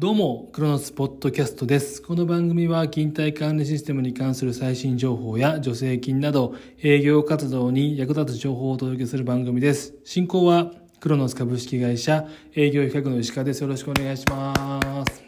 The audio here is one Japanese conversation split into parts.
どうも、クロノスポッドキャストです。この番組は、勤怠管理システムに関する最新情報や助成金など、営業活動に役立つ情報をお届けする番組です。進行は、クロノス株式会社営業企画の石川です。よろしくお願いします。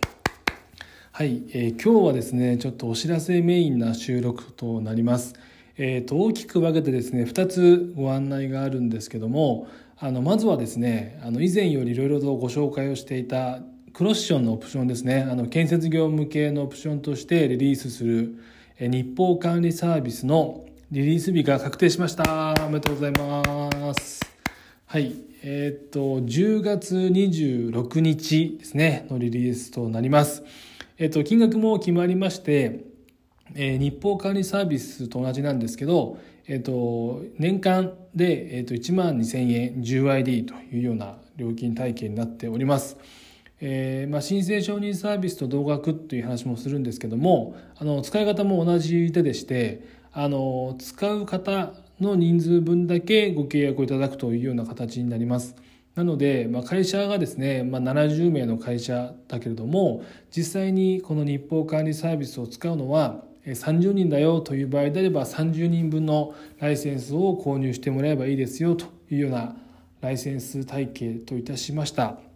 はい、えー、今日はですね、ちょっとお知らせメインな収録となります。えーと、大きく分けてですね2つご案内があるんですけどもあのまずはですねあの以前よりいろいろとご紹介をしていたクロッションのオプションですね。あの建設業向けのオプションとしてリリースする日報管理サービスのリリース日が確定しました。おめでとうございます。はい。えっ、と10月26日ですね。のリリースとなります。えっ、と金額も決まりましてえー、日報管理サービスと同じなんですけど、えーと、年間で、えーと、1万2000円 10ID というような料金体系になっております。えーまあ、申請承認サービスと同額という話もするんですけどもあの使い方も同じででしてあの使う方の人数分だけご契約をいただくというような形になります。なので、まあ、会社がですね、まあ、70名の会社だけれども実際にこの日報管理サービスを使うのは30人だよという場合であれば30人分のライセンスを購入してもらえばいいですよというようなライセンス体系といたしました。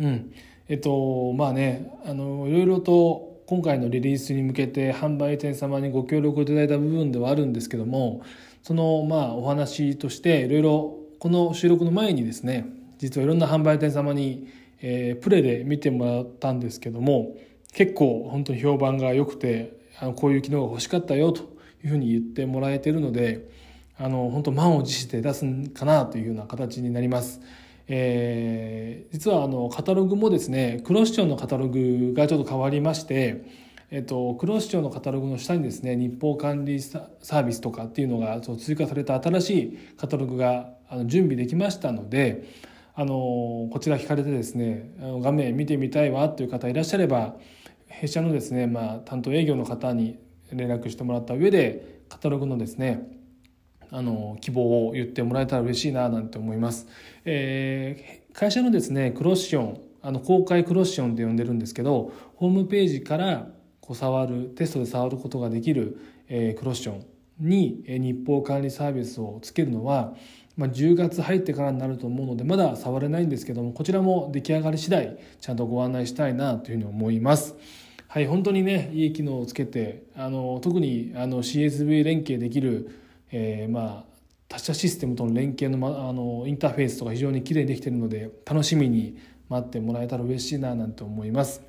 うん。えっと、まあね、あの、いろいろと今回のリリースに向けて販売店様にご協力いただいた部分ではあるんですけども、その、まあ、お話としていろいろこの収録の前にですね、実はいろんな販売店様に、えー、プレで見てもらったんですけども、結構本当に評判が良くてあのこういう機能が欲しかったよというふうに言ってもらえてるのであの本当満を持して出すんかなというような形になります。えー、実はあのカタログもですねクロスチョンのカタログがちょっと変わりまして、えっと、クロスチョンのカタログの下にですね日報管理サービスとかっていうのが追加された新しいカタログがあの準備できましたのであのこちら聞かれてですね画面見てみたいわという方いらっしゃれば弊社のですね、まあ、担当営業の方に連絡してもらった上でカタログのですねあの希望を言ってもらえたら嬉しいななんて思います、えー、会社のですねクロッションあの公開クロッションって呼んでるんですけどホームページからこう触るテストで触ることができる、えー、クロッションに日報管理サービスをつけるのはまあ、10月入ってからになると思うのでまだ触れないんですけどもこちらも出来上がり次第ちゃんとご案内したいなというふうに思います。はい本当にねいい機能をつけてあの特にあの CSV 連携できる、えー、まあ他社システムとの連携の,、ま、あのインターフェースとか非常にきれいにできているので楽しみに待ってもらえたら嬉しいななんて思います。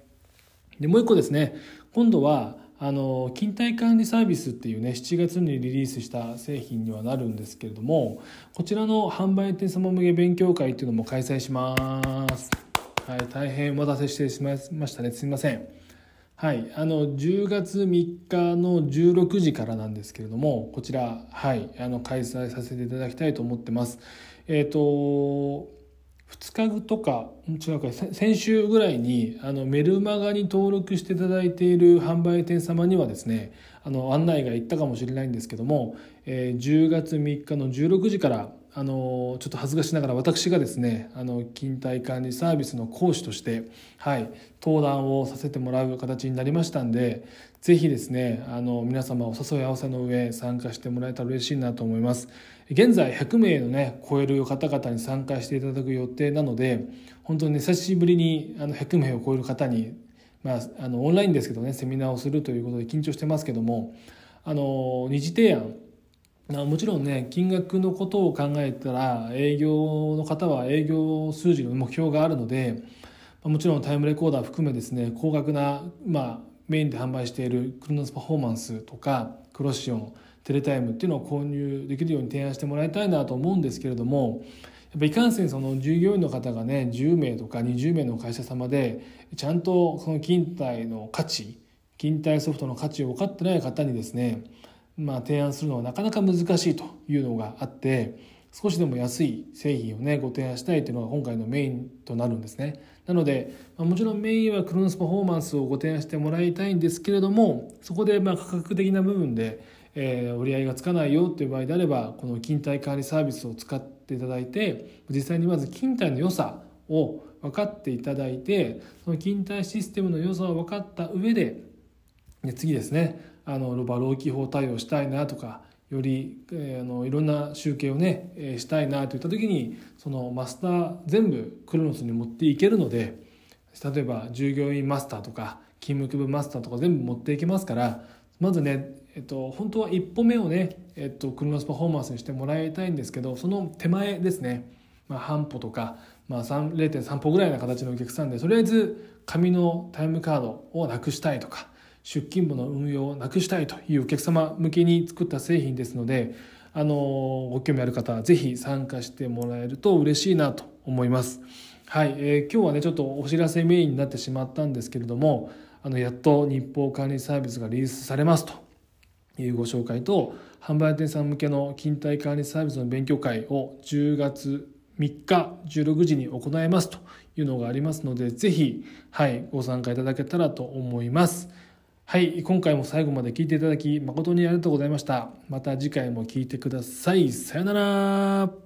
でもう一個ですね。今度はあの勤怠管理サービスっていうね7月にリリースした製品にはなるんですけれどもこちらの販売店様向け勉強会っていうのも開催します。はい大変お待たせしてしまいましたね。すみません。はい。あの10月3日の16時からなんですけれどもこちらはい。あの開催させていただきたいと思ってます。えっ、ー、と2日後とか違うか。先週ぐらいにあのメルマガに登録していただいている販売店様にはですねあの案内が行ったかもしれないんですけども、えー、10月3日の16時からあのちょっと恥ずかしながら私がですねあの勤怠管理サービスの講師として、はい、登壇をさせてもらう形になりましたんでぜひですねあの皆様お誘い合わせの上参加してもらえたら嬉しいなと思います。現在100名のね超える方々に参加していただく予定なので本当に、久しぶりにあの100名を超える方に、まあ、あのオンラインですけどねセミナーをするということで緊張してますけどもあの二次提案もちろんね金額のことを考えたら営業の方は営業数字の目標があるのでもちろんタイムレコーダー含めですね高額な、まあ、メインで販売しているクロノスパフォーマンスとかクロシオンテレタイムっていうのを購入できるように提案してもらいたいなと思うんですけれどもやっぱいかんせんその従業員の方がね10名とか20名の会社様でちゃんとその勤怠の価値勤怠ソフトの価値を分かってない方にですねまあ、提案するのはなかなか難しいというのがあって少しでも安い製品をねご提案したいというのが今回のメインとなるんですね。なので、まあ、もちろんメインはクロノスパフォーマンスをご提案してもらいたいんですけれどもそこでまあ価格的な部分で、えー、折り合いがつかないよという場合であればこの勤怠管理サービスを使っていただいて実際にまず勤怠の良さを分かっていただいてその勤怠システムの良さを分かった上でで次ですねあのロバ老基法対応したいなとかより、えー、あのいろんな集計をね、えー、したいなといった時にそのマスター全部クロノスに持っていけるので例えば従業員マスターとか勤務区分マスターとか全部持っていけますからまずね、えっと、本当は一歩目をね、えっと、クロノスパフォーマンスにしてもらいたいんですけどその手前ですね、まあ、半歩とか、まあ、0.3歩ぐらいな形のお客さんでとりあえず紙のタイムカードをなくしたいとか出勤簿の運用をなくしたいというお客様向けに作った製品ですのであのご興味ある方はぜひ参加してもらえると嬉しいなと思います。はい、えー、今日はねちょっとお知らせメインになってしまったんですけれどもあのやっと日報管理サービスがリリースされますというご紹介と販売店さん向けの勤怠管理サービスの勉強会を10月3日16時に行いますというのがありますのでぜひ、はい、ご参加いただけたらと思います。はい、今回も最後まで聞いていただき誠にありがとうございました。また次回も聞いてください。さよなら。